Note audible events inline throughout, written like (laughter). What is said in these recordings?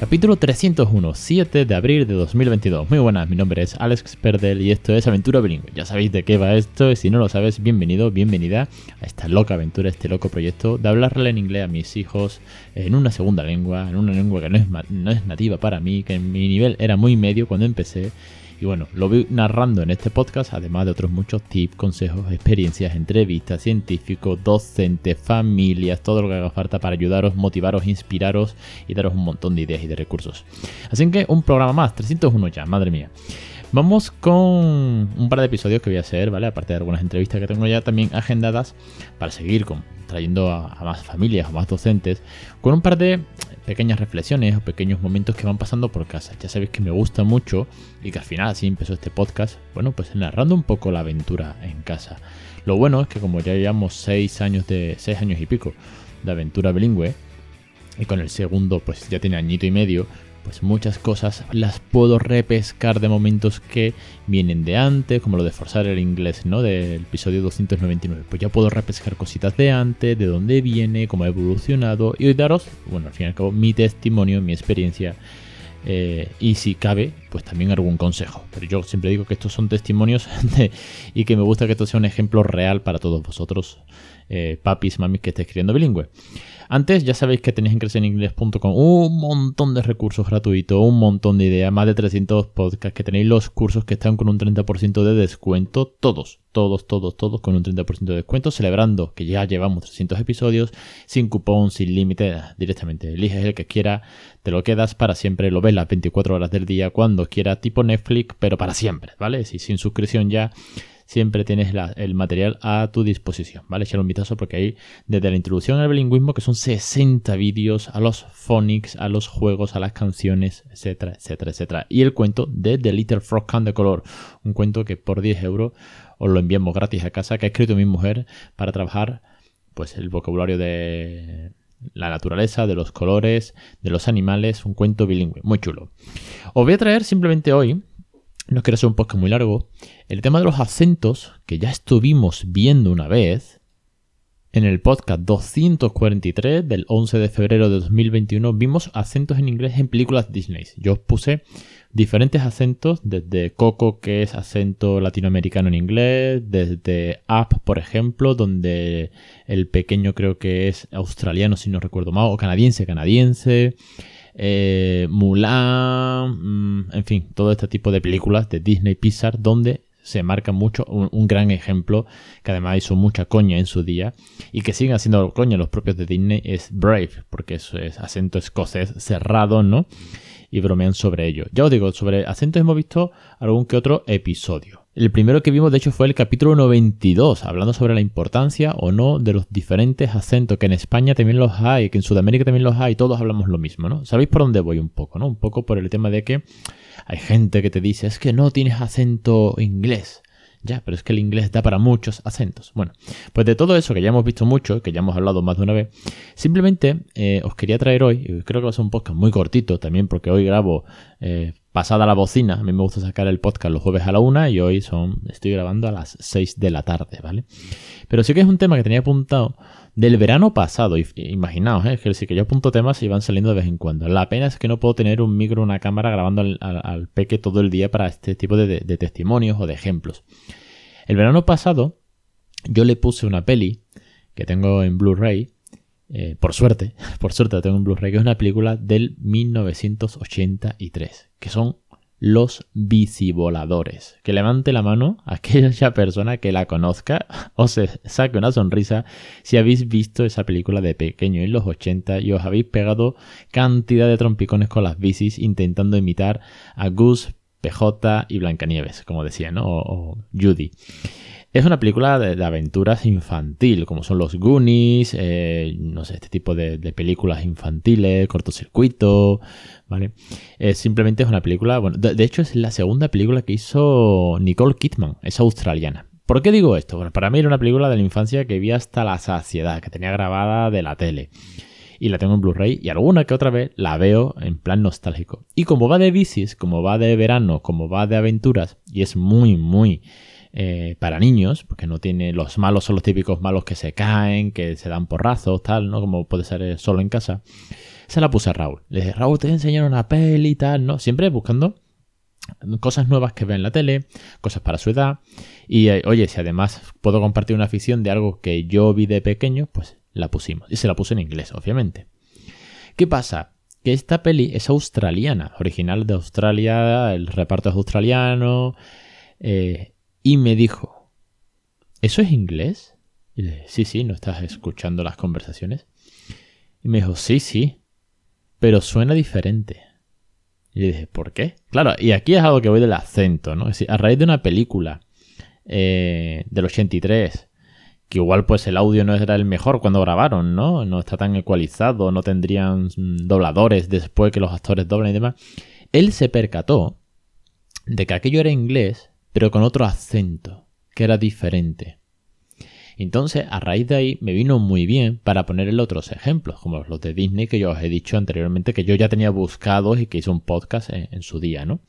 Capítulo 301, 7 de abril de 2022. Muy buenas, mi nombre es Alex Perdel y esto es Aventura Bilingüe. Ya sabéis de qué va esto y si no lo sabes, bienvenido, bienvenida a esta loca aventura, este loco proyecto de hablarle en inglés a mis hijos en una segunda lengua, en una lengua que no es, no es nativa para mí, que mi nivel era muy medio cuando empecé y bueno, lo voy narrando en este podcast, además de otros muchos tips, consejos, experiencias, entrevistas, científicos, docentes, familias, todo lo que haga falta para ayudaros, motivaros, inspiraros y daros un montón de ideas y de recursos. Así que un programa más, 301 ya, madre mía. Vamos con un par de episodios que voy a hacer, ¿vale? Aparte de algunas entrevistas que tengo ya también agendadas para seguir trayendo a, a más familias, a más docentes, con un par de pequeñas reflexiones o pequeños momentos que van pasando por casa. Ya sabéis que me gusta mucho y que al final así empezó este podcast, bueno, pues narrando un poco la aventura en casa. Lo bueno es que como ya llevamos seis años de seis años y pico de aventura bilingüe y con el segundo pues ya tiene añito y medio, pues muchas cosas las puedo repescar de momentos que vienen de antes, como lo de forzar el inglés, ¿no? Del episodio 299. Pues ya puedo repescar cositas de antes, de dónde viene, cómo ha evolucionado y daros, bueno, al fin y al cabo, mi testimonio, mi experiencia. Eh, y si cabe, pues también algún consejo. Pero yo siempre digo que estos son testimonios (laughs) y que me gusta que esto sea un ejemplo real para todos vosotros, eh, papis, mamis que estéis escribiendo bilingüe. Antes ya sabéis que tenéis en crecereningles.com un montón de recursos gratuitos, un montón de ideas, más de 300 podcasts, que tenéis los cursos que están con un 30% de descuento, todos, todos, todos, todos con un 30% de descuento, celebrando que ya llevamos 300 episodios, sin cupón, sin límite, directamente eliges el que quiera, te lo quedas para siempre, lo ves las 24 horas del día, cuando quiera, tipo Netflix, pero para siempre, ¿vale? Si sin suscripción ya siempre tienes el material a tu disposición, ¿vale? Echar un vistazo porque ahí, desde la introducción al bilingüismo, que son 60 vídeos, a los phonics, a los juegos, a las canciones, etcétera, etcétera, etcétera. Y el cuento de The Little Frog Can de color, un cuento que por 10 euros os lo enviamos gratis a casa, que ha escrito mi mujer para trabajar pues el vocabulario de la naturaleza, de los colores, de los animales, un cuento bilingüe, muy chulo. Os voy a traer simplemente hoy no quiero hacer un podcast muy largo, el tema de los acentos, que ya estuvimos viendo una vez, en el podcast 243 del 11 de febrero de 2021 vimos acentos en inglés en películas Disney. Yo os puse diferentes acentos, desde Coco, que es acento latinoamericano en inglés, desde Up, por ejemplo, donde el pequeño creo que es australiano, si no recuerdo mal, o canadiense, canadiense eh, Mulan, mm, en fin, todo este tipo de películas de Disney Pixar donde se marca mucho un, gran ejemplo que además hizo mucha coña en su día y que siguen haciendo coña los propios de Disney es Brave, porque eso es acento escocés cerrado, ¿no? Y bromean sobre ello. Ya os digo, sobre acentos hemos visto algún que otro episodio. El primero que vimos, de hecho, fue el capítulo 92, hablando sobre la importancia o no de los diferentes acentos, que en España también los hay, que en Sudamérica también los hay, todos hablamos lo mismo, ¿no? ¿Sabéis por dónde voy un poco, no? Un poco por el tema de que hay gente que te dice, es que no tienes acento inglés. Ya, pero es que el inglés da para muchos acentos. Bueno, pues de todo eso que ya hemos visto mucho, que ya hemos hablado más de una vez, simplemente eh, os quería traer hoy, creo que va a ser un podcast muy cortito también, porque hoy grabo eh, pasada la bocina. A mí me gusta sacar el podcast los jueves a la una y hoy son, estoy grabando a las 6 de la tarde, ¿vale? Pero sí que es un tema que tenía apuntado del verano pasado. Imaginaos, ¿eh? que sí que yo apunto temas y van saliendo de vez en cuando. La pena es que no puedo tener un micro, una cámara grabando al, peque todo el día para este tipo de, testimonios o de ejemplos. El verano pasado yo le puse una peli que tengo en Blu-ray eh, por suerte, (laughs) por suerte tengo un Blu-ray, que es una película del 1983, que son Los Bicivoladores. Que levante la mano (laughs) aquella persona que la conozca o se saque una sonrisa si habéis visto esa película de pequeño en los 80 y os habéis pegado cantidad de trompicones con las bicis intentando imitar a Gus, PJ y Blancanieves, como decía, ¿no? o Judy. Es una película de, aventuras infantil, como son los Goonies, eh, no sé, este tipo de, películas infantiles, cortocircuito, ¿vale? simplemente es una película, bueno, de, hecho es la segunda película que hizo Nicole Kidman, es australiana. ¿Por qué digo esto? Bueno, para mí era una película de la infancia que vi hasta la saciedad, que tenía grabada de la tele. y la tengo en Blu-ray y alguna que otra vez la veo en plan nostálgico. Y como va de bicis, como va de verano, como va de aventuras y es muy, muy eh, para niños, porque no tiene los malos son los típicos malos que se caen, que se dan porrazos, tal, ¿no? Como puede ser eh, solo en casa. Se la puse a Raúl. Le dije, Raúl, te voy a enseñar una peli y tal, ¿no? Siempre buscando cosas nuevas que ve en la tele, cosas para su edad. Y eh, oye, si además puedo compartir una afición de algo que yo vi de pequeño, pues la pusimos. Y se la puse en inglés, obviamente. ¿Qué pasa? Que esta peli es australiana, original de Australia, el reparto es australiano. Y me dijo, ¿eso es inglés? Y le dije, sí, sí, ¿no estás escuchando las conversaciones? Y me dijo, sí, sí, pero suena diferente. Y le dije, ¿por qué? Claro, y aquí es algo que voy del acento, ¿no? Es decir, a raíz de una película eh, del 83, que igual pues el audio no era el mejor cuando grabaron, ¿no? No está tan ecualizado, no tendrían dobladores después que los actores doblan y demás. Él se percató de que aquello era inglés, pero con otro acento, que era diferente. Entonces, a raíz de ahí, me vino muy bien para ponerle otros ejemplos, como los de Disney que yo os he dicho anteriormente, que yo ya tenía buscados y que hice un podcast en, su día, ¿no?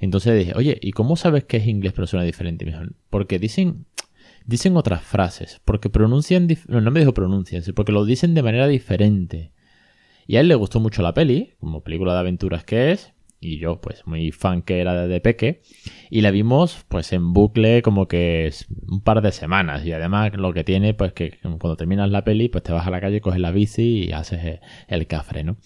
Entonces dije, oye, ¿y cómo sabes que es inglés pero suena diferente? porque dicen, dicen otras frases, porque pronuncian, no, me dijo pronuncian, porque lo dicen de manera diferente. Y a él le gustó mucho la peli, como película de aventuras que es, y yo pues muy fan que era de Peque. Y la vimos pues en bucle como que un par de semanas. Y además lo que tiene pues que cuando terminas la peli pues te vas a la calle, coges la bici y haces el cafre, ¿no?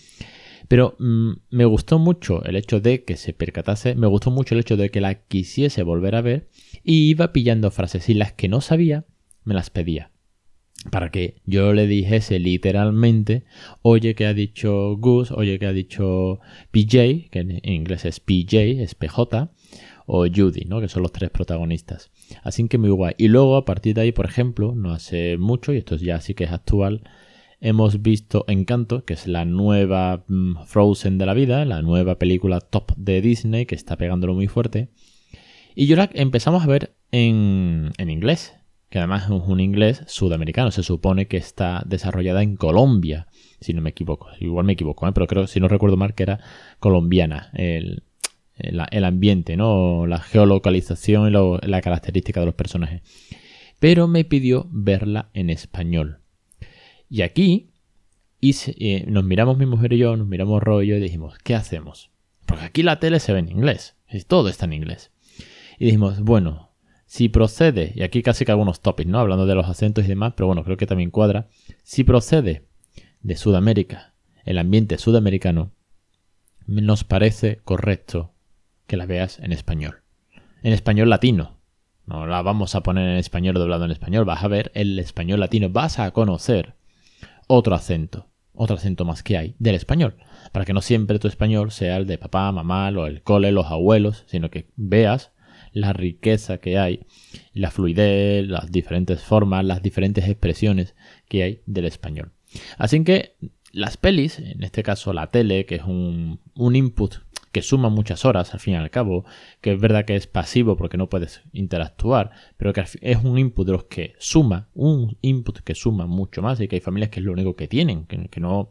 Pero mm, me gustó mucho el hecho de que se percatase, me gustó mucho el hecho de que la quisiese volver a ver y iba pillando frases y las que no sabía me las pedía para que yo le dijese literalmente, oye que ha dicho Gus, oye que ha dicho PJ, que en inglés es PJ, es PJ, o Judy, ¿no? que son los tres protagonistas. Así que muy guay. Y luego a partir de ahí, por ejemplo, no hace mucho, y esto ya sí que es actual, hemos visto Encanto, que es la nueva mm, Frozen de la vida, la nueva película top de Disney, que está pegándolo muy fuerte. Y yo la empezamos a ver en, en inglés que además es un inglés sudamericano. Se supone que está desarrollada en Colombia, si no me equivoco. Igual me equivoco, ¿eh? pero creo, si no recuerdo mal, que era colombiana el, ambiente, ¿no? La geolocalización y la característica de los personajes. Pero me pidió verla en español. Y aquí eh, nos miramos mi mujer y yo, nos miramos rollo y dijimos, ¿qué hacemos? Porque aquí la tele se ve en inglés. Todo está en inglés. Y dijimos, bueno, si procede, y aquí casi que algunos topics, ¿no? Hablando de los acentos y demás, pero bueno, creo que también cuadra. Si procede de Sudamérica, el ambiente sudamericano, nos parece correcto que la veas en español. En español latino. No la vamos a poner en español doblado en español. Vas a ver el español latino. Vas a conocer otro acento. Otro acento más que hay del español. Para que no siempre tu español sea el de papá, mamá, o el cole, los abuelos, sino que veas la riqueza que hay, la fluidez, las diferentes formas, las diferentes expresiones que hay del español. Así que las pelis, en este caso la tele, que es un, input que suma muchas horas al fin y al cabo, que es verdad que es pasivo porque no puedes interactuar, pero que es un input de los que suma, un input que suma mucho más y que hay familias que es lo único que tienen, que no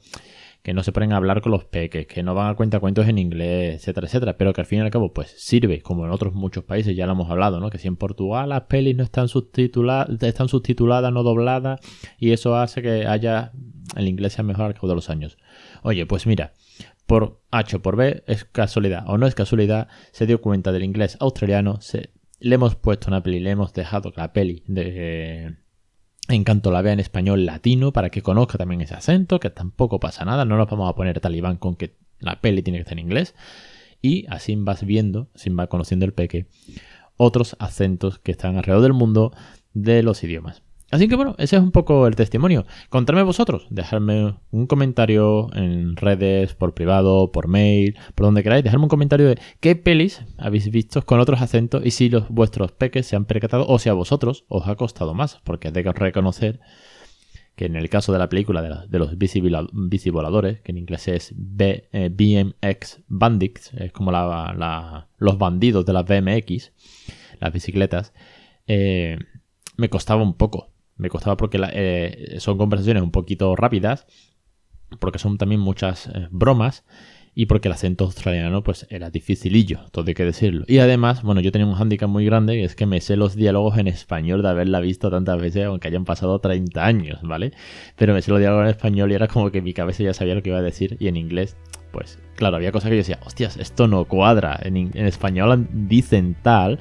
que no se ponen a hablar con los peques, que no van a cuenta cuentos en inglés, etcétera, etcétera, pero que al fin y al cabo pues sirve, como en otros muchos países ya lo hemos hablado, ¿no? Que si en Portugal las pelis no están subtituladas, están subtituladas, no dobladas, y eso hace que haya el inglés sea mejor al cabo de los años. Oye, pues mira, por H o por B es casualidad o no es casualidad, se dio cuenta del inglés australiano, se, le hemos puesto una peli, le hemos dejado la peli de Encanto la vea en español latino para que conozca también ese acento, que tampoco pasa nada, no nos vamos a poner talibán con que la peli tiene que estar en inglés. Y así vas viendo, así vas conociendo el peque, otros acentos que están alrededor del mundo de los idiomas. Así que bueno, ese es un poco el testimonio. Contadme vosotros, dejadme un comentario en redes, por privado, por mail, por donde queráis, dejadme un comentario de qué pelis habéis visto con otros acentos y si los vuestros peques se han percatado o si a vosotros os ha costado más, porque hay que reconocer que en el caso de la película de, los bicivoladores, que en inglés es BMX eh, Bandits, es como los bandidos de las BMX, las bicicletas, eh, me costaba un poco me costaba porque eh, son conversaciones un poquito rápidas porque son también muchas eh, bromas y porque el acento australiano pues era dificilillo, todo hay que decirlo. Y además, bueno, yo tenía un hándicap muy grande y es que me sé los diálogos en español de haberla visto tantas veces, aunque hayan pasado 30 años, ¿vale? Pero me sé los diálogos en español y era como que mi cabeza ya sabía lo que iba a decir y en inglés, pues claro, había cosas que yo decía, hostias, esto no cuadra, en, español dicen tal.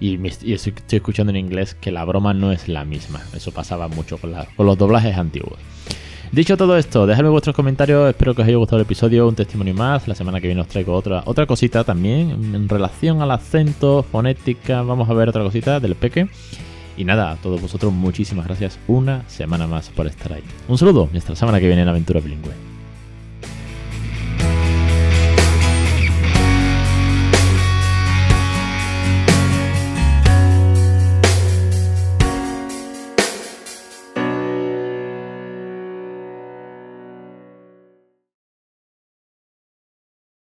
Y, estoy, escuchando en inglés que la broma no es la misma. Eso pasaba mucho con, con los doblajes antiguos. Dicho todo esto, dejadme vuestros comentarios, espero que os haya gustado el episodio, un testimonio más, la semana que viene os traigo otra, otra cosita también en relación al acento, fonética, vamos a ver otra cosita del peque. Y nada, a todos vosotros muchísimas gracias una semana más por estar ahí. Un saludo, hasta la semana que viene en Aventura Bilingüe.